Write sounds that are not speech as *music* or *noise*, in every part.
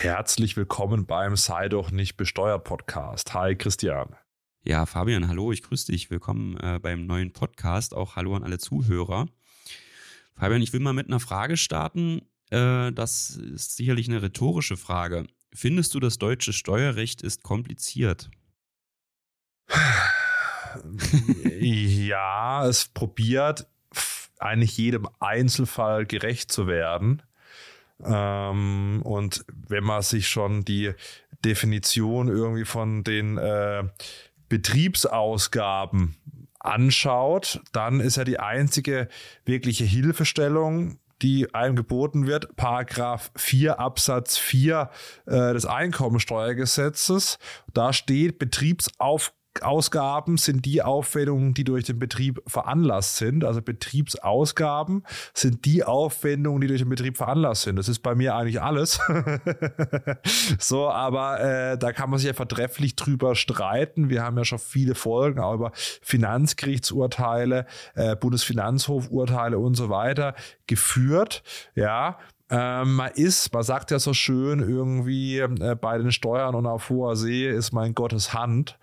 Herzlich willkommen beim Sei doch nicht besteuert Podcast. Hi Christian. Ja, Fabian, hallo, ich grüße dich. Willkommen äh, beim neuen Podcast. Auch hallo an alle Zuhörer. Fabian, ich will mal mit einer Frage starten. Äh, das ist sicherlich eine rhetorische Frage. Findest du, das deutsche Steuerrecht ist kompliziert? *sighs* ja, es probiert eigentlich jedem Einzelfall gerecht zu werden. Ähm, und wenn man sich schon die Definition irgendwie von den äh, Betriebsausgaben anschaut, dann ist ja die einzige wirkliche Hilfestellung, die einem geboten wird, Paragraph 4 Absatz 4 äh, des Einkommensteuergesetzes. Da steht Betriebsauf Ausgaben sind die Aufwendungen, die durch den Betrieb veranlasst sind. Also Betriebsausgaben sind die Aufwendungen, die durch den Betrieb veranlasst sind. Das ist bei mir eigentlich alles. *laughs* so, aber äh, da kann man sich ja vertrefflich drüber streiten. Wir haben ja schon viele Folgen auch über Finanzgerichtsurteile, äh, Bundesfinanzhofurteile und so weiter geführt. Ja, ähm, man ist, man sagt ja so schön irgendwie, äh, bei den Steuern und auf hoher See ist mein Gottes Hand.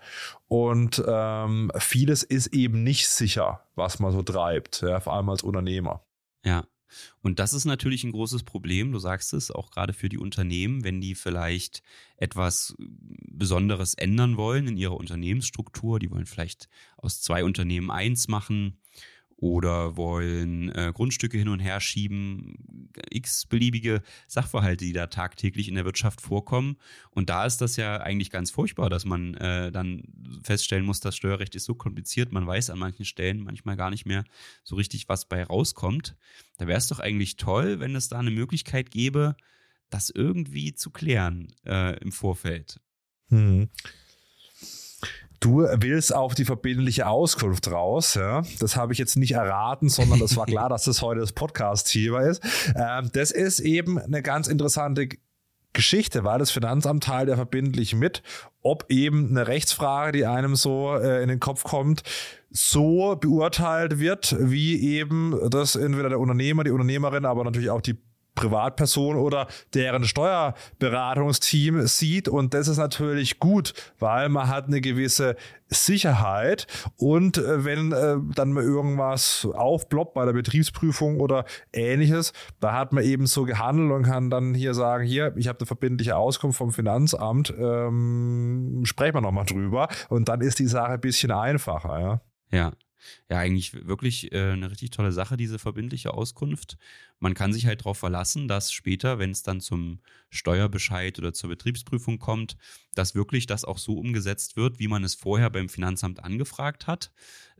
Und ähm, vieles ist eben nicht sicher, was man so treibt, ja, vor allem als Unternehmer. Ja. Und das ist natürlich ein großes Problem, du sagst es, auch gerade für die Unternehmen, wenn die vielleicht etwas Besonderes ändern wollen in ihrer Unternehmensstruktur. Die wollen vielleicht aus zwei Unternehmen eins machen oder wollen äh, Grundstücke hin und her schieben, x beliebige Sachverhalte, die da tagtäglich in der Wirtschaft vorkommen. Und da ist das ja eigentlich ganz furchtbar, dass man äh, dann feststellen muss, das Steuerrecht ist so kompliziert, man weiß an manchen Stellen manchmal gar nicht mehr so richtig, was bei rauskommt. Da wäre es doch eigentlich toll, wenn es da eine Möglichkeit gäbe, das irgendwie zu klären äh, im Vorfeld. Hm. Du willst auf die verbindliche Auskunft raus. Ja? Das habe ich jetzt nicht erraten, sondern das war klar, *laughs* dass das heute das Podcast-Thema ist. Ähm, das ist eben eine ganz interessante Geschichte, weil das Finanzamt teilt ja verbindlich mit, ob eben eine Rechtsfrage, die einem so äh, in den Kopf kommt, so beurteilt wird, wie eben das entweder der Unternehmer, die Unternehmerin, aber natürlich auch die Privatperson oder deren Steuerberatungsteam sieht. Und das ist natürlich gut, weil man hat eine gewisse Sicherheit. Und äh, wenn äh, dann mal irgendwas aufploppt bei der Betriebsprüfung oder ähnliches, da hat man eben so gehandelt und kann dann hier sagen, hier, ich habe eine verbindliche Auskunft vom Finanzamt, ähm, sprechen wir nochmal drüber. Und dann ist die Sache ein bisschen einfacher. Ja. Ja, ja, eigentlich wirklich äh, eine richtig tolle Sache, diese verbindliche Auskunft. Man kann sich halt darauf verlassen, dass später, wenn es dann zum Steuerbescheid oder zur Betriebsprüfung kommt, dass wirklich das auch so umgesetzt wird, wie man es vorher beim Finanzamt angefragt hat.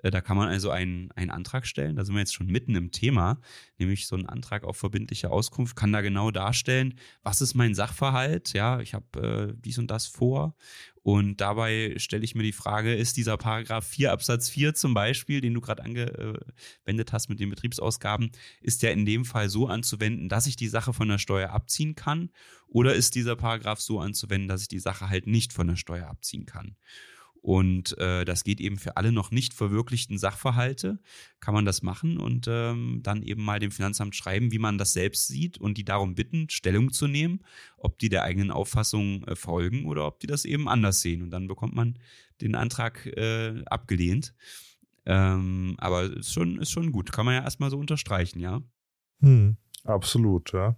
Äh, da kann man also einen, einen Antrag stellen. Da sind wir jetzt schon mitten im Thema, nämlich so ein Antrag auf verbindliche Auskunft kann da genau darstellen, was ist mein Sachverhalt? Ja, ich habe äh, dies und das vor. Und dabei stelle ich mir die Frage, ist dieser Paragraph 4 Absatz 4 zum Beispiel, den du gerade angewendet hast mit den Betriebsausgaben, ist der in dem Fall so anzuwenden, dass ich die Sache von der Steuer abziehen kann? Oder ist dieser Paragraph so anzuwenden, dass ich die Sache halt nicht von der Steuer abziehen kann? Und äh, das geht eben für alle noch nicht verwirklichten Sachverhalte, kann man das machen und ähm, dann eben mal dem Finanzamt schreiben, wie man das selbst sieht und die darum bitten, Stellung zu nehmen, ob die der eigenen Auffassung äh, folgen oder ob die das eben anders sehen. Und dann bekommt man den Antrag äh, abgelehnt. Ähm, aber ist schon, ist schon gut. Kann man ja erstmal so unterstreichen, ja. Hm, absolut, ja.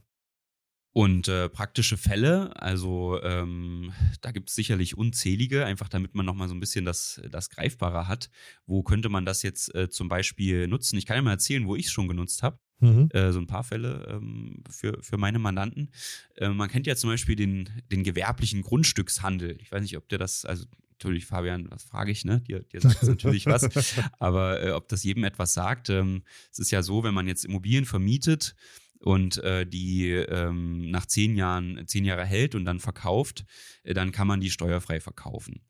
Und äh, praktische Fälle, also ähm, da gibt es sicherlich unzählige, einfach damit man nochmal so ein bisschen das, das Greifbare hat. Wo könnte man das jetzt äh, zum Beispiel nutzen? Ich kann ja mal erzählen, wo ich es schon genutzt habe. Mhm. Äh, so ein paar Fälle ähm, für, für meine Mandanten. Äh, man kennt ja zum Beispiel den, den gewerblichen Grundstückshandel. Ich weiß nicht, ob der das, also natürlich, Fabian, was frage ich, ne? Dir, dir sagt es natürlich was. *laughs* Aber äh, ob das jedem etwas sagt, ähm, es ist ja so, wenn man jetzt Immobilien vermietet, und äh, die ähm, nach zehn Jahren, zehn Jahre hält und dann verkauft, äh, dann kann man die steuerfrei verkaufen.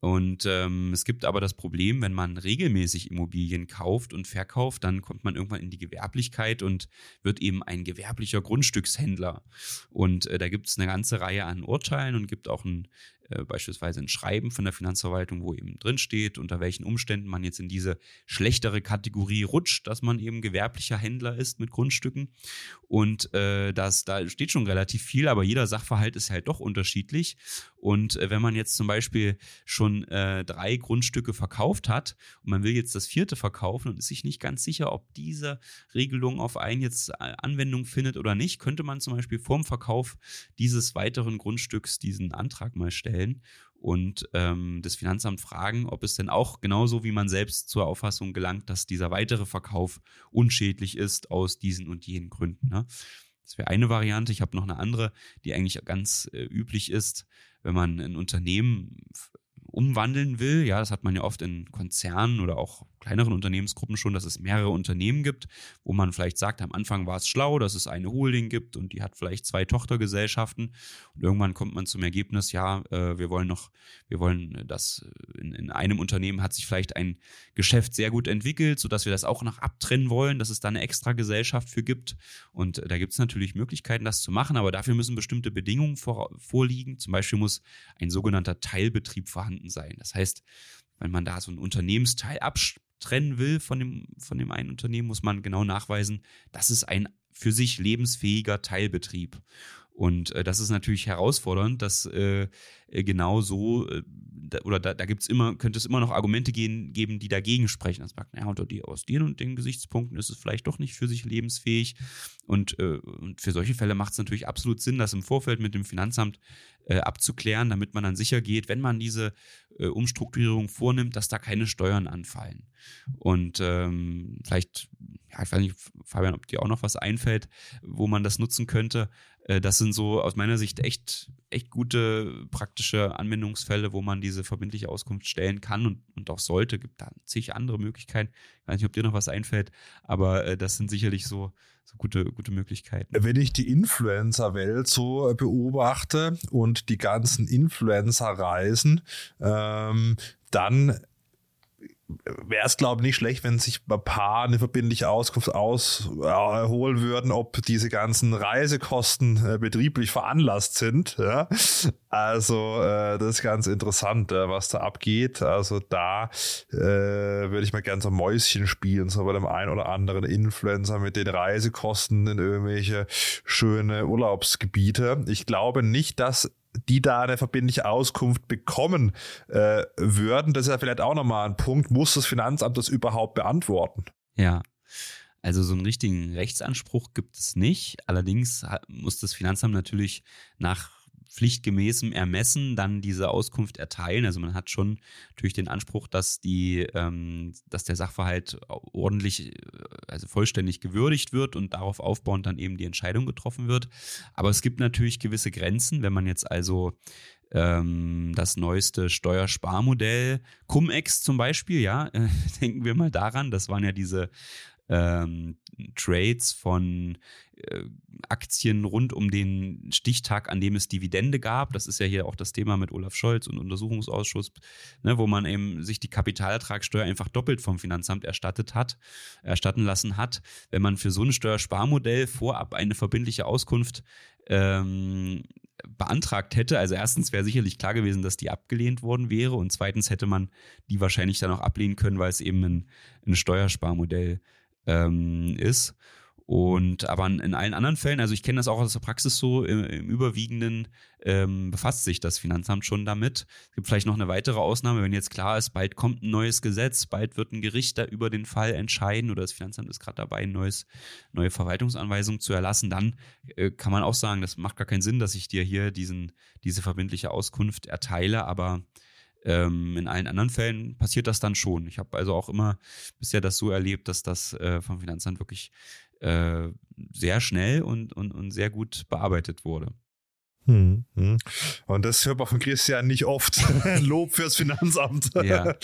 Und ähm, es gibt aber das Problem, wenn man regelmäßig Immobilien kauft und verkauft, dann kommt man irgendwann in die Gewerblichkeit und wird eben ein gewerblicher Grundstückshändler. Und äh, da gibt es eine ganze Reihe an Urteilen und gibt auch ein äh, beispielsweise ein Schreiben von der Finanzverwaltung, wo eben drin steht, unter welchen Umständen man jetzt in diese schlechtere Kategorie rutscht, dass man eben gewerblicher Händler ist mit Grundstücken. Und äh, das, da steht schon relativ viel, aber jeder Sachverhalt ist halt doch unterschiedlich. Und äh, wenn man jetzt zum Beispiel schon äh, drei Grundstücke verkauft hat und man will jetzt das vierte verkaufen und ist sich nicht ganz sicher, ob diese Regelung auf einen jetzt äh, Anwendung findet oder nicht, könnte man zum Beispiel vorm Verkauf dieses weiteren Grundstücks diesen Antrag mal stellen und ähm, das Finanzamt fragen, ob es denn auch genauso wie man selbst zur Auffassung gelangt, dass dieser weitere Verkauf unschädlich ist aus diesen und jenen Gründen. Ne? Das wäre eine Variante. Ich habe noch eine andere, die eigentlich ganz äh, üblich ist, wenn man ein Unternehmen umwandeln will. Ja, das hat man ja oft in Konzernen oder auch kleineren Unternehmensgruppen schon, dass es mehrere Unternehmen gibt, wo man vielleicht sagt, am Anfang war es schlau, dass es eine Holding gibt und die hat vielleicht zwei Tochtergesellschaften und irgendwann kommt man zum Ergebnis, ja, äh, wir wollen noch, wir wollen das in, in, einem Unternehmen hat sich vielleicht ein Geschäft sehr gut entwickelt, sodass wir das auch noch abtrennen wollen, dass es da eine extra Gesellschaft für gibt und äh, da gibt es natürlich Möglichkeiten, das zu machen, aber dafür müssen bestimmte Bedingungen vor, vorliegen. Zum Beispiel muss ein sogenannter Teilbetrieb vorhanden sein. Das heißt, wenn man da so einen Unternehmensteil abtrennen will von dem, von dem einen Unternehmen, muss man genau nachweisen, das ist ein für sich lebensfähiger Teilbetrieb. Und äh, das ist natürlich herausfordernd, dass äh, äh genau so, äh, da, oder da, da gibt es immer, könnte es immer noch Argumente gehen, geben, die dagegen sprechen. Das sagt, naja, unter die, aus den und den Gesichtspunkten ist es vielleicht doch nicht für sich lebensfähig. Und, äh, und für solche Fälle macht es natürlich absolut Sinn, das im Vorfeld mit dem Finanzamt äh, abzuklären, damit man dann sicher geht, wenn man diese äh, Umstrukturierung vornimmt, dass da keine Steuern anfallen. Und ähm, vielleicht, ja, ich weiß nicht, Fabian, ob dir auch noch was einfällt, wo man das nutzen könnte. Äh, das sind so aus meiner Sicht echt, echt gute praktische Anwendungsfälle, wo man diese verbindliche Auskunft stellen kann und, und auch sollte. Gibt da zig andere Möglichkeiten. Ich weiß nicht, ob dir noch was einfällt, aber äh, das sind sicherlich so, so gute, gute Möglichkeiten. Wenn ich die Influencer-Welt so beobachte und die ganzen Influencer-Reisen, ähm, dann wäre es, glaube ich, nicht schlecht, wenn sich ein paar eine verbindliche Auskunft ausholen äh, würden, ob diese ganzen Reisekosten äh, betrieblich veranlasst sind. Ja? Also äh, das ist ganz interessant, äh, was da abgeht. Also da äh, würde ich mal gerne so Mäuschen spielen, so bei dem einen oder anderen Influencer mit den Reisekosten in irgendwelche schöne Urlaubsgebiete. Ich glaube nicht, dass die da eine verbindliche Auskunft bekommen äh, würden. Das ist ja vielleicht auch nochmal ein Punkt. Muss das Finanzamt das überhaupt beantworten? Ja. Also so einen richtigen Rechtsanspruch gibt es nicht. Allerdings muss das Finanzamt natürlich nach pflichtgemäßem Ermessen dann diese Auskunft erteilen. Also man hat schon natürlich den Anspruch, dass die, ähm, dass der Sachverhalt ordentlich, äh, also vollständig gewürdigt wird und darauf aufbauend dann eben die Entscheidung getroffen wird. Aber es gibt natürlich gewisse Grenzen, wenn man jetzt also ähm, das neueste Steuersparmodell, Cum-Ex zum Beispiel, ja, *laughs* denken wir mal daran, das waren ja diese ähm, Trades von äh, Aktien rund um den Stichtag, an dem es Dividende gab. Das ist ja hier auch das Thema mit Olaf Scholz und Untersuchungsausschuss, ne, wo man eben sich die Kapitalertragssteuer einfach doppelt vom Finanzamt erstattet hat, erstatten lassen hat. Wenn man für so ein Steuersparmodell vorab eine verbindliche Auskunft ähm, beantragt hätte. Also erstens wäre sicherlich klar gewesen, dass die abgelehnt worden wäre und zweitens hätte man die wahrscheinlich dann auch ablehnen können, weil es eben ein, ein Steuersparmodell ähm, ist. Und aber in allen anderen Fällen, also ich kenne das auch aus der Praxis so, im, im Überwiegenden ähm, befasst sich das Finanzamt schon damit. Es gibt vielleicht noch eine weitere Ausnahme, wenn jetzt klar ist, bald kommt ein neues Gesetz, bald wird ein Gericht da über den Fall entscheiden oder das Finanzamt ist gerade dabei, ein neues, neue Verwaltungsanweisung zu erlassen, dann äh, kann man auch sagen, das macht gar keinen Sinn, dass ich dir hier diesen, diese verbindliche Auskunft erteile, aber ähm, in allen anderen Fällen passiert das dann schon. Ich habe also auch immer bisher das so erlebt, dass das äh, vom Finanzamt wirklich äh, sehr schnell und, und, und sehr gut bearbeitet wurde. Hm, hm. Und das hört man von Christian nicht oft. *laughs* Lob fürs Finanzamt. *laughs* ja,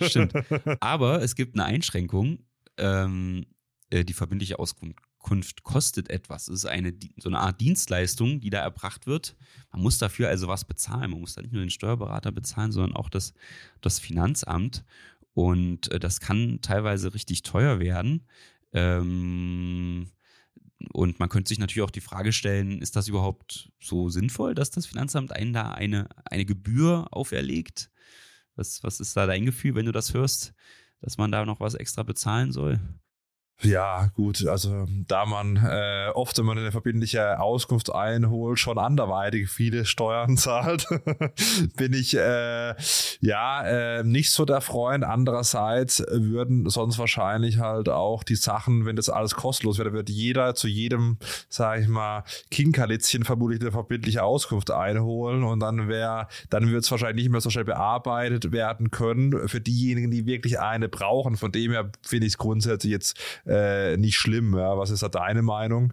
stimmt. Aber es gibt eine Einschränkung. Ähm, äh, die verbindliche Auskunft kostet etwas. Es ist eine, so eine Art Dienstleistung, die da erbracht wird. Man muss dafür also was bezahlen. Man muss da nicht nur den Steuerberater bezahlen, sondern auch das, das Finanzamt. Und äh, das kann teilweise richtig teuer werden. Ähm, und man könnte sich natürlich auch die Frage stellen, ist das überhaupt so sinnvoll, dass das Finanzamt einen da eine, eine Gebühr auferlegt? Was, was ist da dein Gefühl, wenn du das hörst, dass man da noch was extra bezahlen soll? Ja, gut, also da man äh, oft, wenn man eine verbindliche Auskunft einholt, schon anderweitig viele Steuern *laughs* zahlt, bin ich äh, ja äh, nicht so der Freund. Andererseits würden sonst wahrscheinlich halt auch die Sachen, wenn das alles kostenlos wäre, wird jeder zu jedem, sage ich mal, Kinkerlitzchen vermutlich eine verbindliche Auskunft einholen und dann wäre, dann wird es wahrscheinlich nicht mehr so schnell bearbeitet werden können für diejenigen, die wirklich eine brauchen. Von dem her finde ich es grundsätzlich jetzt äh, nicht schlimm. Ja? Was ist da deine Meinung?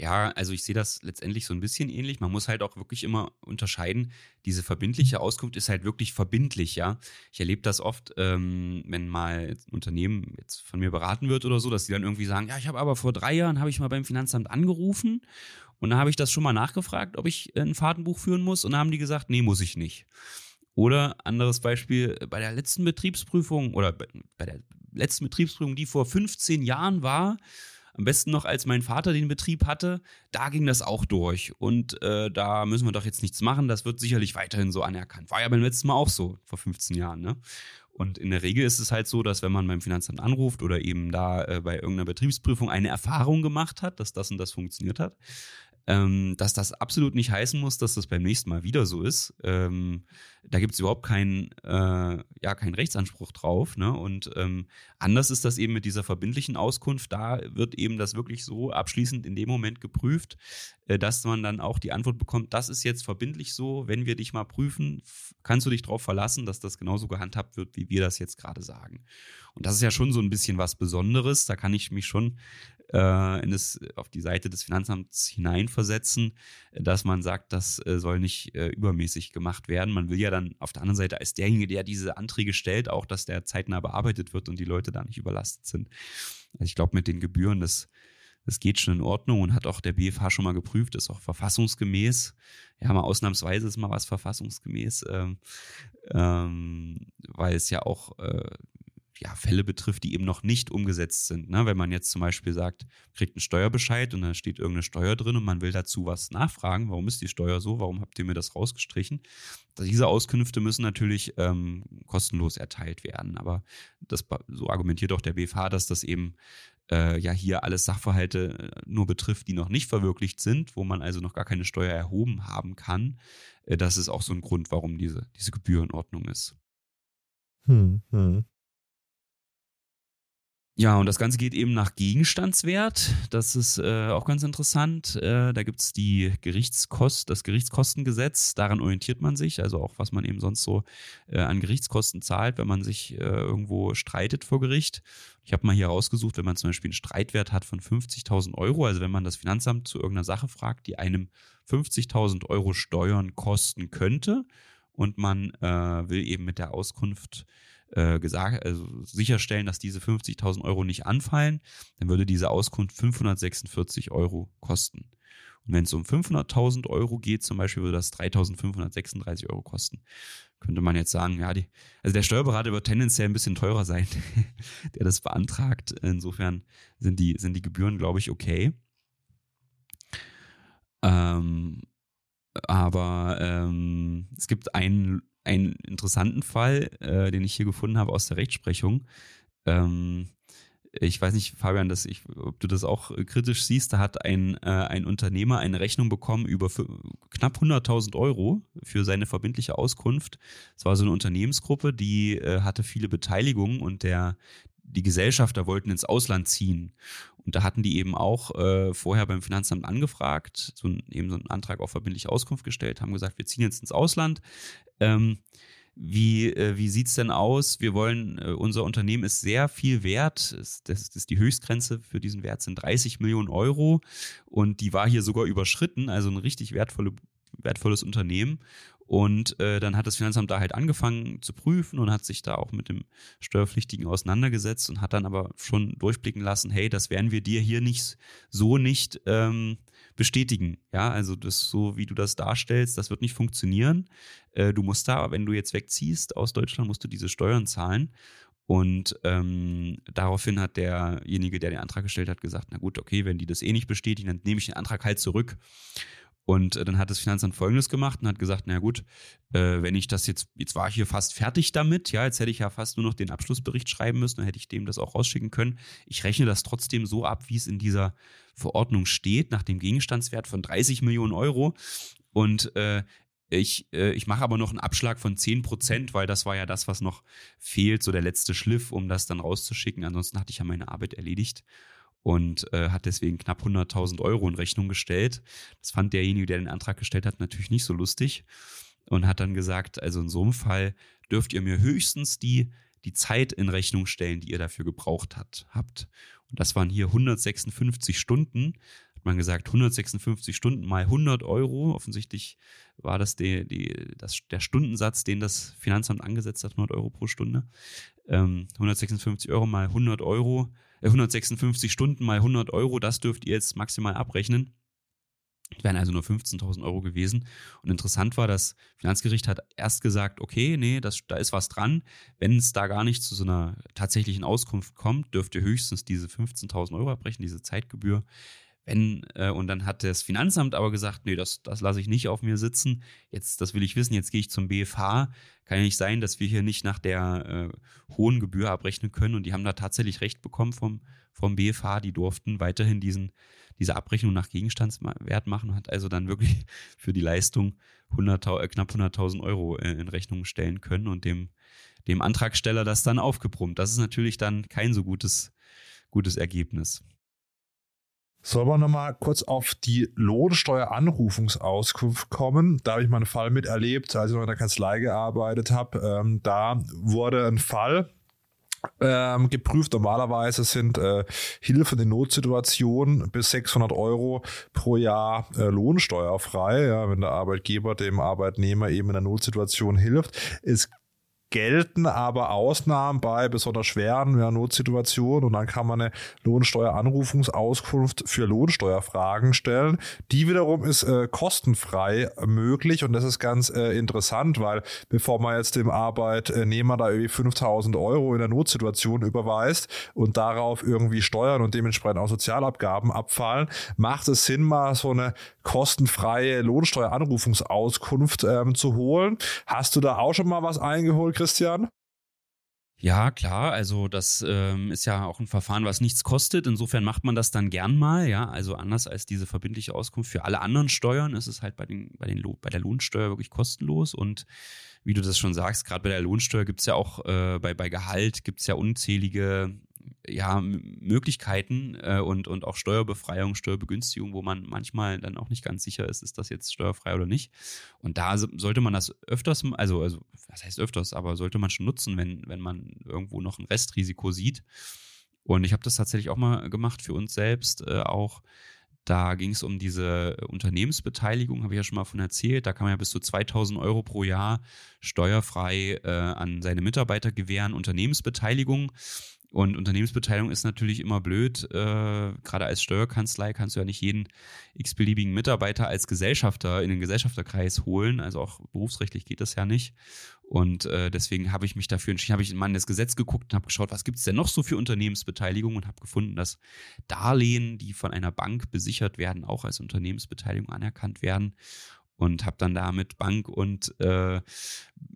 Ja, also ich sehe das letztendlich so ein bisschen ähnlich. Man muss halt auch wirklich immer unterscheiden. Diese verbindliche Auskunft ist halt wirklich verbindlich, ja. Ich erlebe das oft, ähm, wenn mal ein Unternehmen jetzt von mir beraten wird oder so, dass die dann irgendwie sagen, ja, ich habe aber vor drei Jahren habe ich mal beim Finanzamt angerufen und da habe ich das schon mal nachgefragt, ob ich ein Fahrtenbuch führen muss und da haben die gesagt, nee, muss ich nicht. Oder anderes Beispiel, bei der letzten Betriebsprüfung oder bei der letzten Betriebsprüfung, die vor 15 Jahren war, am besten noch als mein Vater den Betrieb hatte, da ging das auch durch. Und äh, da müssen wir doch jetzt nichts machen. Das wird sicherlich weiterhin so anerkannt. War ja beim letzten Mal auch so, vor 15 Jahren. Ne? Und in der Regel ist es halt so, dass wenn man beim Finanzamt anruft oder eben da äh, bei irgendeiner Betriebsprüfung eine Erfahrung gemacht hat, dass das und das funktioniert hat, ähm, dass das absolut nicht heißen muss, dass das beim nächsten Mal wieder so ist. Ähm, da gibt es überhaupt keinen, äh, ja, keinen Rechtsanspruch drauf. Ne? Und ähm, anders ist das eben mit dieser verbindlichen Auskunft. Da wird eben das wirklich so abschließend in dem Moment geprüft, äh, dass man dann auch die Antwort bekommt, das ist jetzt verbindlich so, wenn wir dich mal prüfen, kannst du dich darauf verlassen, dass das genauso gehandhabt wird, wie wir das jetzt gerade sagen. Und das ist ja schon so ein bisschen was Besonderes. Da kann ich mich schon äh, in das, auf die Seite des Finanzamts hineinversetzen, dass man sagt, das äh, soll nicht äh, übermäßig gemacht werden. Man will ja dann auf der anderen Seite als derjenige, der diese Anträge stellt, auch, dass der zeitnah bearbeitet wird und die Leute da nicht überlastet sind. Also ich glaube, mit den Gebühren, das, das geht schon in Ordnung und hat auch der BFH schon mal geprüft, ist auch verfassungsgemäß. Ja, mal ausnahmsweise ist mal was verfassungsgemäß, ähm, ähm, weil es ja auch äh, ja, Fälle betrifft, die eben noch nicht umgesetzt sind. Ne? Wenn man jetzt zum Beispiel sagt, kriegt einen Steuerbescheid und da steht irgendeine Steuer drin und man will dazu was nachfragen, warum ist die Steuer so, warum habt ihr mir das rausgestrichen? Diese Auskünfte müssen natürlich ähm, kostenlos erteilt werden. Aber das, so argumentiert auch der BFH, dass das eben äh, ja hier alles Sachverhalte äh, nur betrifft, die noch nicht verwirklicht sind, wo man also noch gar keine Steuer erhoben haben kann. Äh, das ist auch so ein Grund, warum diese, diese Gebühr in Ordnung ist. Hm, hm. Ja, und das Ganze geht eben nach Gegenstandswert. Das ist äh, auch ganz interessant. Äh, da gibt es die Gerichtskost, das Gerichtskostengesetz. Daran orientiert man sich, also auch was man eben sonst so äh, an Gerichtskosten zahlt, wenn man sich äh, irgendwo streitet vor Gericht. Ich habe mal hier rausgesucht, wenn man zum Beispiel einen Streitwert hat von 50.000 Euro, also wenn man das Finanzamt zu irgendeiner Sache fragt, die einem 50.000 Euro Steuern kosten könnte und man äh, will eben mit der Auskunft äh, gesagt, also sicherstellen, dass diese 50.000 Euro nicht anfallen, dann würde diese Auskunft 546 Euro kosten. Und wenn es um 500.000 Euro geht, zum Beispiel, würde das 3.536 Euro kosten. Könnte man jetzt sagen, ja, die, also der Steuerberater wird tendenziell ein bisschen teurer sein, *laughs* der das beantragt. Insofern sind die, sind die Gebühren, glaube ich, okay. Ähm, aber ähm, es gibt einen einen interessanten Fall, äh, den ich hier gefunden habe aus der Rechtsprechung. Ähm, ich weiß nicht, Fabian, dass ich, ob du das auch kritisch siehst. Da hat ein, äh, ein Unternehmer eine Rechnung bekommen über knapp 100.000 Euro für seine verbindliche Auskunft. Es war so eine Unternehmensgruppe, die äh, hatte viele Beteiligungen und der, die Gesellschafter wollten ins Ausland ziehen. Und da hatten die eben auch äh, vorher beim Finanzamt angefragt, so ein, eben so einen Antrag auf verbindliche Auskunft gestellt, haben gesagt, wir ziehen jetzt ins Ausland. Ähm, wie, äh, wie sieht es denn aus? Wir wollen, äh, unser Unternehmen ist sehr viel wert. Das, das ist die Höchstgrenze für diesen Wert sind 30 Millionen Euro und die war hier sogar überschritten, also ein richtig wertvolle, wertvolles Unternehmen. Und äh, dann hat das Finanzamt da halt angefangen zu prüfen und hat sich da auch mit dem Steuerpflichtigen auseinandergesetzt und hat dann aber schon durchblicken lassen, hey, das werden wir dir hier nicht so nicht ähm, bestätigen. Ja, also das so, wie du das darstellst, das wird nicht funktionieren. Äh, du musst da, wenn du jetzt wegziehst aus Deutschland, musst du diese Steuern zahlen. Und ähm, daraufhin hat derjenige, der den Antrag gestellt hat, gesagt, na gut, okay, wenn die das eh nicht bestätigen, dann nehme ich den Antrag halt zurück. Und äh, dann hat das Finanzamt Folgendes gemacht und hat gesagt, na gut, äh, wenn ich das jetzt, jetzt war ich hier fast fertig damit, ja, jetzt hätte ich ja fast nur noch den Abschlussbericht schreiben müssen, dann hätte ich dem das auch rausschicken können. Ich rechne das trotzdem so ab, wie es in dieser Verordnung steht, nach dem Gegenstandswert von 30 Millionen Euro. Und äh, ich, äh, ich mache aber noch einen Abschlag von 10 Prozent, weil das war ja das, was noch fehlt, so der letzte Schliff, um das dann rauszuschicken. Ansonsten hatte ich ja meine Arbeit erledigt und äh, hat deswegen knapp 100.000 Euro in Rechnung gestellt. Das fand derjenige, der den Antrag gestellt hat, natürlich nicht so lustig und hat dann gesagt, also in so einem Fall dürft ihr mir höchstens die, die Zeit in Rechnung stellen, die ihr dafür gebraucht hat, habt. Und das waren hier 156 Stunden hat man gesagt, 156 Stunden mal 100 Euro. Offensichtlich war das, die, die, das der Stundensatz, den das Finanzamt angesetzt hat, 100 Euro pro Stunde. Ähm, 156 Euro mal 100 Euro, 156 Stunden mal 100 Euro, das dürft ihr jetzt maximal abrechnen. Das wären also nur 15.000 Euro gewesen. Und interessant war, das Finanzgericht hat erst gesagt, okay, nee, das, da ist was dran. Wenn es da gar nicht zu so einer tatsächlichen Auskunft kommt, dürft ihr höchstens diese 15.000 Euro abbrechen, diese Zeitgebühr. Wenn, äh, und dann hat das Finanzamt aber gesagt, nee, das, das lasse ich nicht auf mir sitzen. Jetzt, das will ich wissen, jetzt gehe ich zum BFH. Kann ja nicht sein, dass wir hier nicht nach der äh, hohen Gebühr abrechnen können. Und die haben da tatsächlich Recht bekommen vom, vom BFH. Die durften weiterhin diesen, diese Abrechnung nach Gegenstandswert machen. Hat also dann wirklich *laughs* für die Leistung 100, äh, knapp 100.000 Euro äh, in Rechnung stellen können und dem, dem Antragsteller das dann aufgebrummt. Das ist natürlich dann kein so gutes, gutes Ergebnis. Sollen wir nochmal kurz auf die Lohnsteueranrufungsauskunft kommen? Da habe ich mal einen Fall miterlebt, als ich noch in der Kanzlei gearbeitet habe. Ähm, da wurde ein Fall ähm, geprüft. Normalerweise sind äh, Hilfen in Notsituationen bis 600 Euro pro Jahr äh, lohnsteuerfrei, ja, wenn der Arbeitgeber dem Arbeitnehmer eben in der Notsituation hilft. Es gelten aber Ausnahmen bei besonders schweren ja, Notsituationen und dann kann man eine Lohnsteueranrufungsauskunft für Lohnsteuerfragen stellen. Die wiederum ist äh, kostenfrei möglich und das ist ganz äh, interessant, weil bevor man jetzt dem Arbeitnehmer da irgendwie 5000 Euro in der Notsituation überweist und darauf irgendwie Steuern und dementsprechend auch Sozialabgaben abfallen, macht es Sinn, mal so eine kostenfreie Lohnsteueranrufungsauskunft ähm, zu holen. Hast du da auch schon mal was eingeholt, Christian? Ja, klar. Also das ähm, ist ja auch ein Verfahren, was nichts kostet. Insofern macht man das dann gern mal. Ja, also anders als diese verbindliche Auskunft für alle anderen Steuern ist es halt bei den bei den bei der Lohnsteuer wirklich kostenlos und wie du das schon sagst, gerade bei der Lohnsteuer gibt es ja auch äh, bei, bei Gehalt gibt es ja unzählige ja, Möglichkeiten äh, und, und auch Steuerbefreiung, Steuerbegünstigung, wo man manchmal dann auch nicht ganz sicher ist, ist das jetzt steuerfrei oder nicht. Und da sollte man das öfters, also, also was heißt öfters, aber sollte man schon nutzen, wenn, wenn man irgendwo noch ein Restrisiko sieht. Und ich habe das tatsächlich auch mal gemacht für uns selbst, äh, auch da ging es um diese Unternehmensbeteiligung, habe ich ja schon mal von erzählt. Da kann man ja bis zu 2000 Euro pro Jahr steuerfrei äh, an seine Mitarbeiter gewähren, Unternehmensbeteiligung. Und Unternehmensbeteiligung ist natürlich immer blöd. Äh, gerade als Steuerkanzlei kannst du ja nicht jeden x-beliebigen Mitarbeiter als Gesellschafter in den Gesellschafterkreis holen. Also auch berufsrechtlich geht das ja nicht. Und äh, deswegen habe ich mich dafür entschieden, habe ich mal in das Gesetz geguckt und habe geschaut, was gibt es denn noch so für Unternehmensbeteiligung und habe gefunden, dass Darlehen, die von einer Bank besichert werden, auch als Unternehmensbeteiligung anerkannt werden und habe dann da mit Bank und äh,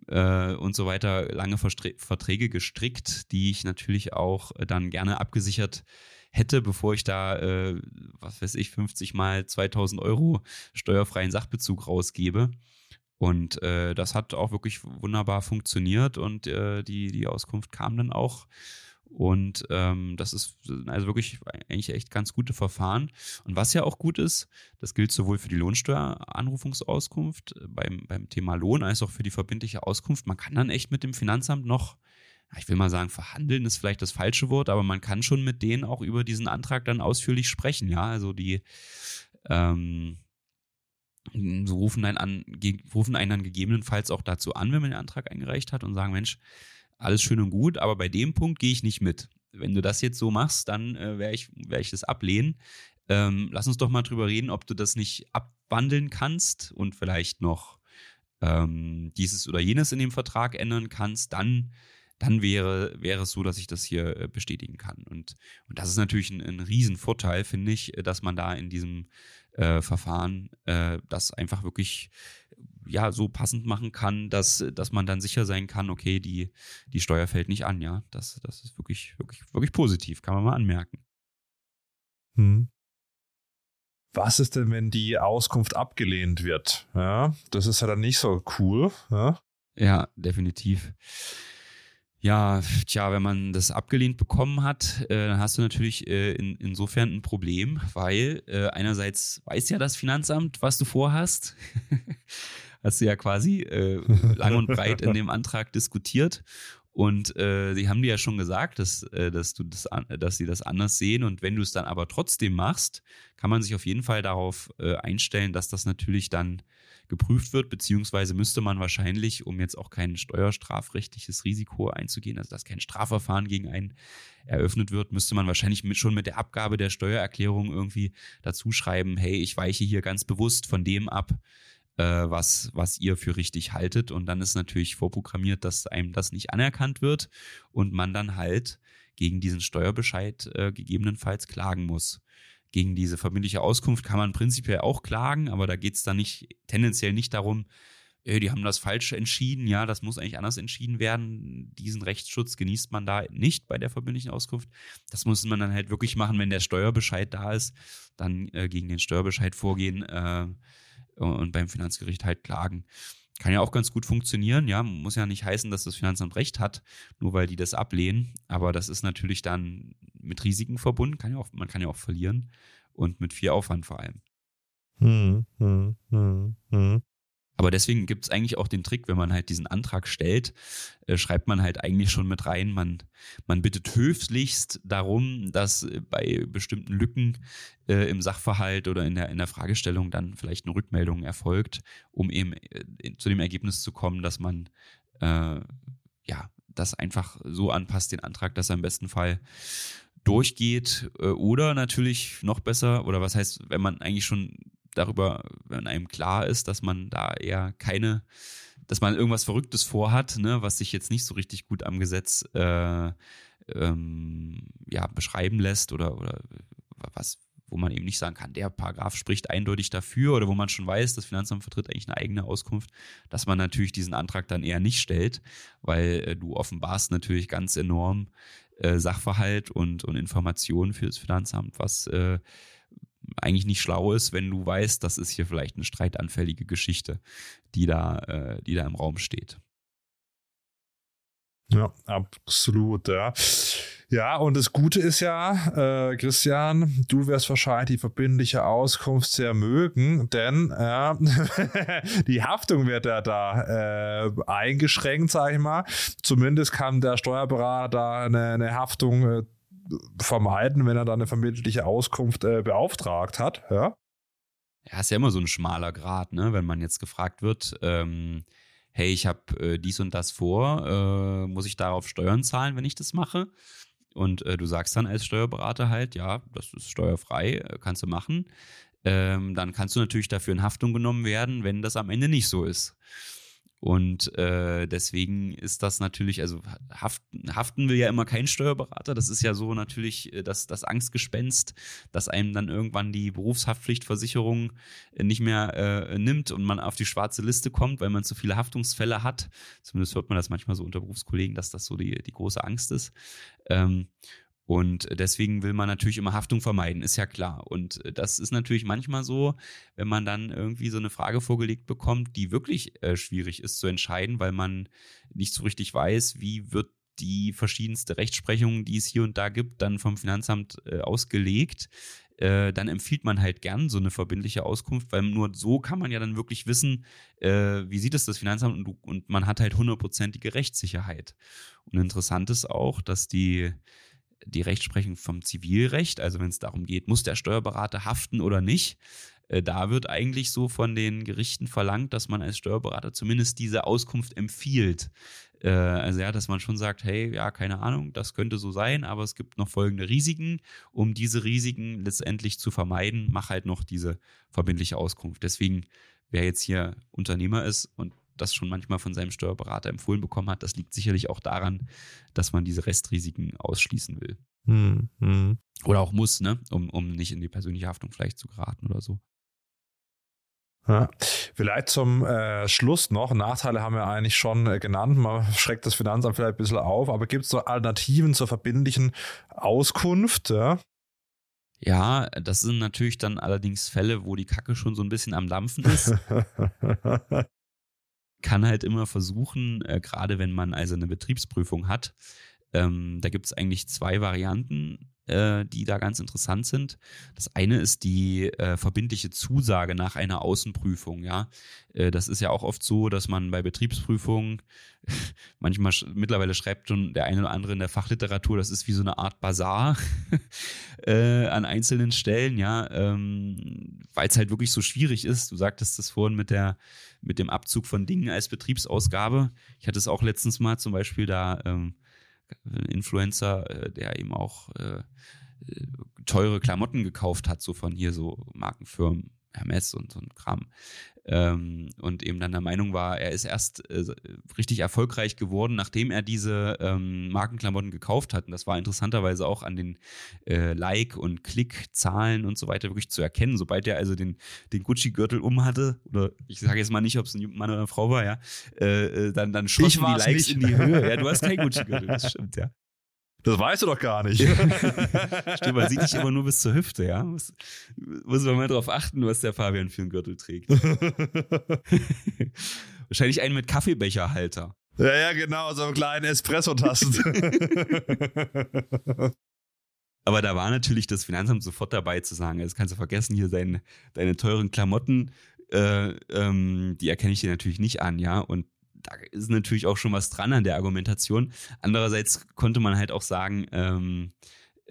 äh, und so weiter lange Verträge gestrickt, die ich natürlich auch dann gerne abgesichert hätte, bevor ich da, äh, was weiß ich, 50 mal 2000 Euro steuerfreien Sachbezug rausgebe. Und äh, das hat auch wirklich wunderbar funktioniert und äh, die, die Auskunft kam dann auch und ähm, das ist also wirklich eigentlich echt ganz gute Verfahren. Und was ja auch gut ist, das gilt sowohl für die Lohnsteueranrufungsauskunft äh, beim, beim Thema Lohn als auch für die verbindliche Auskunft. Man kann dann echt mit dem Finanzamt noch, ich will mal sagen, verhandeln ist vielleicht das falsche Wort, aber man kann schon mit denen auch über diesen Antrag dann ausführlich sprechen. Ja, also die ähm, rufen einen, an, rufen einen dann gegebenenfalls auch dazu an, wenn man den Antrag eingereicht hat und sagen, Mensch, alles schön und gut, aber bei dem Punkt gehe ich nicht mit. Wenn du das jetzt so machst, dann äh, werde ich, werd ich das ablehnen. Ähm, lass uns doch mal drüber reden, ob du das nicht abwandeln kannst und vielleicht noch ähm, dieses oder jenes in dem Vertrag ändern kannst. Dann dann wäre, wäre es so, dass ich das hier äh, bestätigen kann. Und, und das ist natürlich ein, ein Riesenvorteil, finde ich, dass man da in diesem äh, Verfahren äh, das einfach wirklich ja so passend machen kann, dass, dass man dann sicher sein kann, okay, die, die Steuer fällt nicht an, ja. Das, das ist wirklich, wirklich, wirklich positiv, kann man mal anmerken. Hm. Was ist denn, wenn die Auskunft abgelehnt wird? Ja, das ist ja dann nicht so cool. Ja, ja definitiv. Ja, tja, wenn man das abgelehnt bekommen hat, äh, dann hast du natürlich äh, in, insofern ein Problem, weil äh, einerseits weiß ja das Finanzamt, was du vorhast. *laughs* hast du ja quasi äh, *laughs* lang und breit in dem Antrag diskutiert. Und äh, sie haben dir ja schon gesagt, dass, äh, dass, du das, dass sie das anders sehen. Und wenn du es dann aber trotzdem machst, kann man sich auf jeden Fall darauf äh, einstellen, dass das natürlich dann geprüft wird, beziehungsweise müsste man wahrscheinlich, um jetzt auch kein steuerstrafrechtliches Risiko einzugehen, also dass kein Strafverfahren gegen einen eröffnet wird, müsste man wahrscheinlich mit, schon mit der Abgabe der Steuererklärung irgendwie dazu schreiben, hey, ich weiche hier ganz bewusst von dem ab, was, was ihr für richtig haltet. Und dann ist natürlich vorprogrammiert, dass einem das nicht anerkannt wird und man dann halt gegen diesen Steuerbescheid äh, gegebenenfalls klagen muss gegen diese verbindliche Auskunft kann man prinzipiell auch klagen, aber da geht es dann nicht tendenziell nicht darum, äh, die haben das falsch entschieden, ja, das muss eigentlich anders entschieden werden. Diesen Rechtsschutz genießt man da nicht bei der verbindlichen Auskunft. Das muss man dann halt wirklich machen, wenn der Steuerbescheid da ist, dann äh, gegen den Steuerbescheid vorgehen äh, und beim Finanzgericht halt klagen. Kann ja auch ganz gut funktionieren, ja. Muss ja nicht heißen, dass das Finanzamt recht hat, nur weil die das ablehnen. Aber das ist natürlich dann mit Risiken verbunden. Kann ja auch, man kann ja auch verlieren und mit viel Aufwand vor allem. Hm, hm, hm, hm. Aber deswegen gibt es eigentlich auch den Trick, wenn man halt diesen Antrag stellt, äh, schreibt man halt eigentlich schon mit rein, man, man bittet höflichst darum, dass äh, bei bestimmten Lücken äh, im Sachverhalt oder in der, in der Fragestellung dann vielleicht eine Rückmeldung erfolgt, um eben äh, zu dem Ergebnis zu kommen, dass man äh, ja das einfach so anpasst, den Antrag, dass er im besten Fall durchgeht äh, oder natürlich noch besser, oder was heißt, wenn man eigentlich schon darüber, wenn einem klar ist, dass man da eher keine, dass man irgendwas Verrücktes vorhat, ne, was sich jetzt nicht so richtig gut am Gesetz äh, ähm, ja, beschreiben lässt oder, oder was, wo man eben nicht sagen kann, der Paragraph spricht eindeutig dafür oder wo man schon weiß, das Finanzamt vertritt eigentlich eine eigene Auskunft, dass man natürlich diesen Antrag dann eher nicht stellt, weil äh, du offenbarst natürlich ganz enorm äh, Sachverhalt und, und Informationen für das Finanzamt, was äh, eigentlich nicht schlau ist, wenn du weißt, das ist hier vielleicht eine streitanfällige Geschichte, die da, äh, die da im Raum steht. Ja, absolut, ja. Ja, und das Gute ist ja, äh, Christian, du wirst wahrscheinlich die verbindliche Auskunft sehr mögen, denn äh, *laughs* die Haftung wird ja da äh, eingeschränkt, sag ich mal. Zumindest kann der Steuerberater eine, eine Haftung äh, vermeiden, wenn er da eine verbindliche Auskunft äh, beauftragt hat. Ja? ja, ist ja immer so ein schmaler Grad, ne? wenn man jetzt gefragt wird, ähm, hey, ich habe äh, dies und das vor, äh, muss ich darauf Steuern zahlen, wenn ich das mache? Und äh, du sagst dann als Steuerberater halt, ja, das ist steuerfrei, äh, kannst du machen. Ähm, dann kannst du natürlich dafür in Haftung genommen werden, wenn das am Ende nicht so ist. Und äh, deswegen ist das natürlich, also haften, haften will ja immer kein Steuerberater. Das ist ja so natürlich äh, das, das Angstgespenst, dass einem dann irgendwann die Berufshaftpflichtversicherung äh, nicht mehr äh, nimmt und man auf die schwarze Liste kommt, weil man zu viele Haftungsfälle hat. Zumindest hört man das manchmal so unter Berufskollegen, dass das so die, die große Angst ist. Ähm, und deswegen will man natürlich immer Haftung vermeiden, ist ja klar. Und das ist natürlich manchmal so, wenn man dann irgendwie so eine Frage vorgelegt bekommt, die wirklich äh, schwierig ist zu entscheiden, weil man nicht so richtig weiß, wie wird die verschiedenste Rechtsprechung, die es hier und da gibt, dann vom Finanzamt äh, ausgelegt. Äh, dann empfiehlt man halt gern so eine verbindliche Auskunft, weil nur so kann man ja dann wirklich wissen, äh, wie sieht es das Finanzamt und, und man hat halt hundertprozentige Rechtssicherheit. Und interessant ist auch, dass die die Rechtsprechung vom Zivilrecht, also wenn es darum geht, muss der Steuerberater haften oder nicht, äh, da wird eigentlich so von den Gerichten verlangt, dass man als Steuerberater zumindest diese Auskunft empfiehlt. Äh, also ja, dass man schon sagt, hey, ja, keine Ahnung, das könnte so sein, aber es gibt noch folgende Risiken. Um diese Risiken letztendlich zu vermeiden, mach halt noch diese verbindliche Auskunft. Deswegen, wer jetzt hier Unternehmer ist und das schon manchmal von seinem Steuerberater empfohlen bekommen hat. Das liegt sicherlich auch daran, dass man diese Restrisiken ausschließen will. Hm, hm. Oder auch muss, ne? Um, um nicht in die persönliche Haftung vielleicht zu geraten oder so. Ja. Vielleicht zum äh, Schluss noch, Nachteile haben wir eigentlich schon äh, genannt, man schreckt das Finanzamt vielleicht ein bisschen auf, aber gibt es noch Alternativen zur verbindlichen Auskunft? Ja? Ja, das sind natürlich dann allerdings Fälle, wo die Kacke schon so ein bisschen am Dampfen ist. *laughs* Kann halt immer versuchen, äh, gerade wenn man also eine Betriebsprüfung hat, ähm, da gibt es eigentlich zwei Varianten äh, die da ganz interessant sind. Das eine ist die äh, verbindliche Zusage nach einer Außenprüfung. Ja, äh, das ist ja auch oft so, dass man bei Betriebsprüfungen *laughs* manchmal sch mittlerweile schreibt schon der eine oder andere in der Fachliteratur, das ist wie so eine Art Bazar *laughs* äh, an einzelnen Stellen. Ja, ähm, weil es halt wirklich so schwierig ist. Du sagtest das vorhin mit der mit dem Abzug von Dingen als Betriebsausgabe. Ich hatte es auch letztens mal zum Beispiel da. Ähm, Influencer, äh, der eben auch äh, teure Klamotten gekauft hat, so von hier so Markenfirmen, Hermes und so ein Kram. Ähm, und eben dann der Meinung war, er ist erst äh, richtig erfolgreich geworden, nachdem er diese ähm, Markenklamotten gekauft hat. Und das war interessanterweise auch an den äh, Like- und Klickzahlen und so weiter wirklich zu erkennen. Sobald er also den, den Gucci-Gürtel um hatte, oder ich sage jetzt mal nicht, ob es ein Mann oder eine Frau war, ja, äh, äh dann, dann schossen die Likes nicht. in die Höhe. Ja, du hast keinen *laughs* Gucci-Gürtel, das stimmt, ja. Das weißt du doch gar nicht. *laughs* Stimmt, man sieht dich immer nur bis zur Hüfte, ja. Muss, muss man mal drauf achten, was der Fabian für einen Gürtel trägt. *laughs* Wahrscheinlich einen mit Kaffeebecherhalter. Ja, ja, genau, so einen kleinen Espresso-Tasten. *laughs* Aber da war natürlich das Finanzamt sofort dabei zu sagen, das kannst du vergessen, hier deine, deine teuren Klamotten, äh, ähm, die erkenne ich dir natürlich nicht an, ja. Und da ist natürlich auch schon was dran an der Argumentation. Andererseits konnte man halt auch sagen, ähm,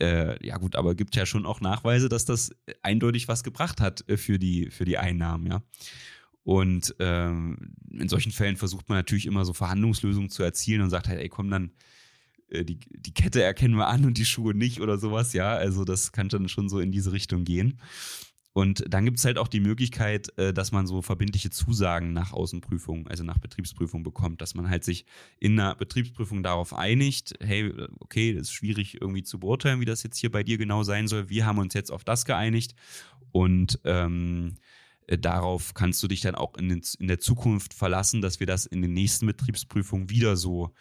äh, ja gut, aber gibt ja schon auch Nachweise, dass das eindeutig was gebracht hat äh, für die, für die Einnahmen, ja. Und ähm, in solchen Fällen versucht man natürlich immer so Verhandlungslösungen zu erzielen und sagt halt, ey, komm, dann äh, die, die Kette erkennen wir an und die Schuhe nicht oder sowas, ja. Also das kann dann schon so in diese Richtung gehen. Und dann gibt es halt auch die Möglichkeit, äh, dass man so verbindliche Zusagen nach Außenprüfung, also nach Betriebsprüfung bekommt, dass man halt sich in einer Betriebsprüfung darauf einigt, hey, okay, das ist schwierig irgendwie zu beurteilen, wie das jetzt hier bei dir genau sein soll. Wir haben uns jetzt auf das geeinigt und ähm, äh, darauf kannst du dich dann auch in, den, in, der Zukunft verlassen, dass wir das in den nächsten Betriebsprüfungen wieder so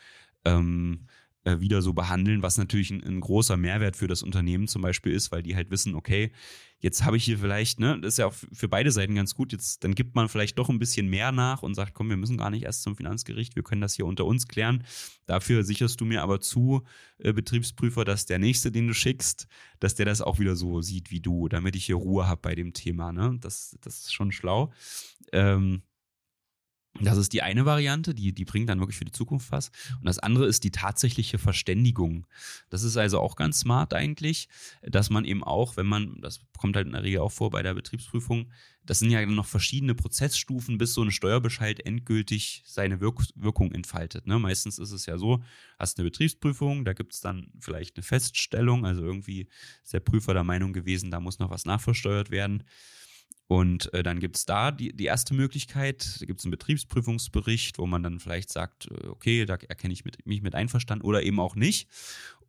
ähm, äh, wieder so behandeln, was natürlich ein, ein, großer Mehrwert für das Unternehmen zum Beispiel ist, weil die halt wissen, okay, jetzt habe ich hier vielleicht, ne, das ist ja auch für beide Seiten ganz gut, jetzt dann gibt man vielleicht doch ein bisschen mehr nach und sagt, komm, wir müssen gar nicht erst zum Finanzgericht, wir können das hier unter uns klären. Dafür sicherst du mir aber zu, äh, Betriebsprüfer, dass der nächste, den du schickst, dass der das auch wieder so sieht wie du, damit ich hier Ruhe habe bei dem Thema. Ne? Das, das ist schon schlau. Ähm, das ist die eine Variante, die, die bringt dann wirklich für die Zukunft was. Und das andere ist die tatsächliche Verständigung. Das ist also auch ganz smart eigentlich, dass man eben auch, wenn man, das kommt halt in der Regel auch vor bei der Betriebsprüfung, das sind ja noch verschiedene Prozessstufen, bis so ein Steuerbescheid endgültig seine Wirk Wirkung entfaltet. Ne? Meistens ist es ja so, hast eine Betriebsprüfung, da gibt es dann vielleicht eine Feststellung, also irgendwie ist der Prüfer der Meinung gewesen, da muss noch was nachversteuert werden. Und äh, dann gibt es da die, die erste Möglichkeit, da gibt es einen Betriebsprüfungsbericht, wo man dann vielleicht sagt, äh, okay, da erkenne ich mit, mich mit einverstanden oder eben auch nicht.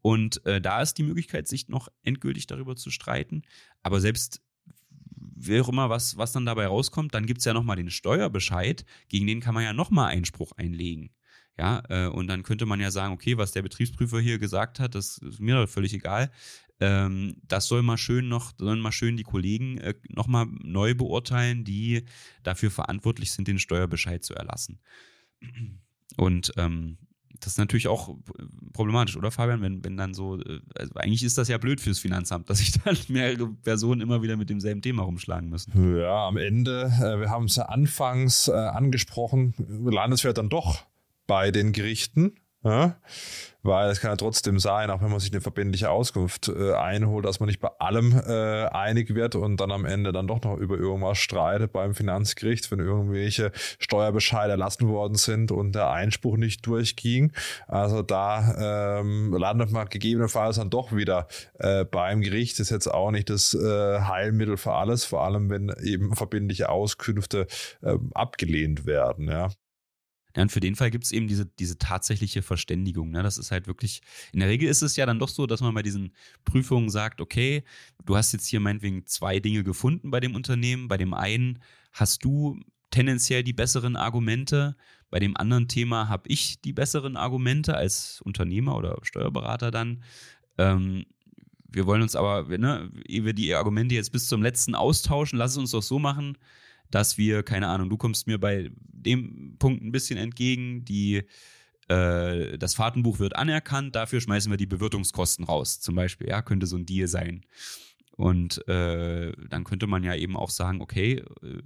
Und äh, da ist die Möglichkeit, sich noch endgültig darüber zu streiten. Aber selbst wie auch immer, was, was dann dabei rauskommt, dann gibt es ja nochmal den Steuerbescheid, gegen den kann man ja nochmal Einspruch einlegen. Ja, äh, und dann könnte man ja sagen, okay, was der Betriebsprüfer hier gesagt hat, das ist mir völlig egal. Ähm, das soll mal schön noch, sollen mal schön die Kollegen äh, nochmal neu beurteilen, die dafür verantwortlich sind, den Steuerbescheid zu erlassen. Und ähm, das ist natürlich auch problematisch, oder Fabian? Wenn, wenn dann so, äh, also eigentlich ist das ja blöd fürs Finanzamt, *laughs* dass sich dann mehrere Personen immer wieder mit demselben Thema rumschlagen müssen. Ja, am Ende, äh, wir haben es ja anfangs äh, angesprochen, landet es dann doch bei den Gerichten. Ja? Weil es kann ja trotzdem sein, auch wenn man sich eine verbindliche Auskunft äh, einholt, dass man nicht bei allem äh, einig wird und dann am Ende dann doch noch über irgendwas streitet beim Finanzgericht, wenn irgendwelche Steuerbescheide erlassen worden sind und der Einspruch nicht durchging. Also da ähm, landet man gegebenenfalls dann doch wieder äh, beim Gericht. Ist jetzt auch nicht das äh, Heilmittel für alles, vor allem wenn eben verbindliche Auskünfte äh, abgelehnt werden. Ja. Ja, und für den Fall gibt es eben diese, diese tatsächliche Verständigung. Ne? Das ist halt wirklich, in der Regel ist es ja dann doch so, dass man bei diesen Prüfungen sagt, okay, du hast jetzt hier meinetwegen zwei Dinge gefunden bei dem Unternehmen. Bei dem einen hast du tendenziell die besseren Argumente. Bei dem anderen Thema habe ich die besseren Argumente als Unternehmer oder Steuerberater dann. Ähm, wir wollen uns aber, ne, ehe wir die Argumente jetzt bis zum letzten austauschen, lass es uns doch so machen, dass wir, keine Ahnung, du kommst mir bei dem Punkt ein bisschen entgegen, die äh, das Fahrtenbuch wird anerkannt, dafür schmeißen wir die Bewirtungskosten raus, zum Beispiel, ja, könnte so ein Deal sein. Und äh, dann könnte man ja eben auch sagen, okay, äh,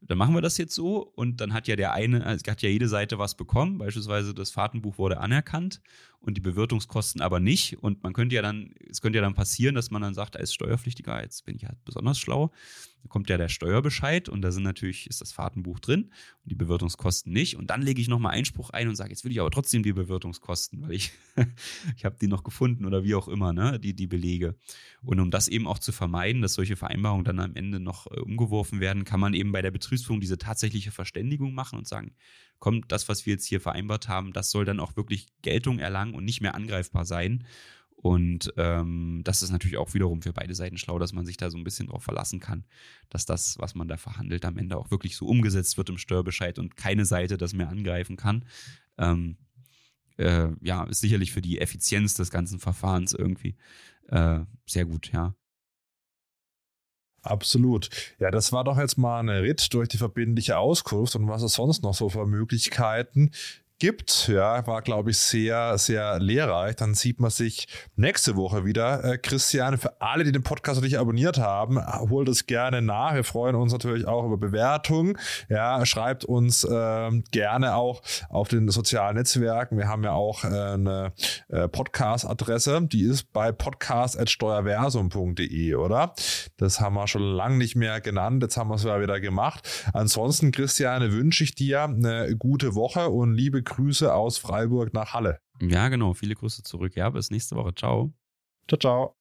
dann machen wir das jetzt so. Und dann hat ja der eine, also hat ja jede Seite was bekommen, beispielsweise das Fahrtenbuch wurde anerkannt und die Bewirtungskosten aber nicht. Und man könnte ja dann, es könnte ja dann passieren, dass man dann sagt, als Steuerpflichtiger, jetzt bin ich halt besonders schlau, kommt ja der Steuerbescheid und da sind natürlich, ist das Fahrtenbuch drin und die Bewirtungskosten nicht. Und dann lege ich nochmal Einspruch ein und sage, jetzt will ich aber trotzdem die Bewirtungskosten, weil ich, *laughs* ich habe die noch gefunden oder wie auch immer, ne, die, die Belege. Und um das eben auch zu vermeiden, dass solche Vereinbarungen dann am Ende noch äh, umgeworfen werden, kann man eben bei der Betriebsführung diese tatsächliche Verständigung machen und sagen, komm, das, was wir jetzt hier vereinbart haben, das soll dann auch wirklich Geltung erlangen und nicht mehr angreifbar sein. Und ähm, das ist natürlich auch wiederum für beide Seiten schlau, dass man sich da so ein bisschen drauf verlassen kann, dass das, was man da verhandelt, am Ende auch wirklich so umgesetzt wird im Steuerbescheid und keine Seite das mehr angreifen kann. Ähm, äh, ja, ist sicherlich für die Effizienz des ganzen Verfahrens irgendwie äh, sehr gut, ja. Absolut. Ja, das war doch jetzt mal ein Ritt durch die verbindliche Auskunft und was es sonst noch so für Möglichkeiten gibt. Ja, war, glaube ich, sehr, sehr lehrreich. Dann sieht man sich nächste Woche wieder. Äh, Christian, für alle, die den Podcast natürlich abonniert haben, holt es gerne nach. Wir freuen uns natürlich auch über Bewertungen. Ja, schreibt uns äh, gerne auch auf den sozialen Netzwerken. Wir haben ja auch äh, eine äh, Podcast-Adresse. Die ist bei podcast.steuerversum.de, oder? Das haben wir schon lange nicht mehr genannt. Jetzt haben wir es ja wieder gemacht. Ansonsten, Christiane, wünsche ich dir eine gute Woche und liebe Grüße aus Freiburg nach Halle. Ja, genau. Viele Grüße zurück. Ja, bis nächste Woche. Ciao. Ciao, ciao.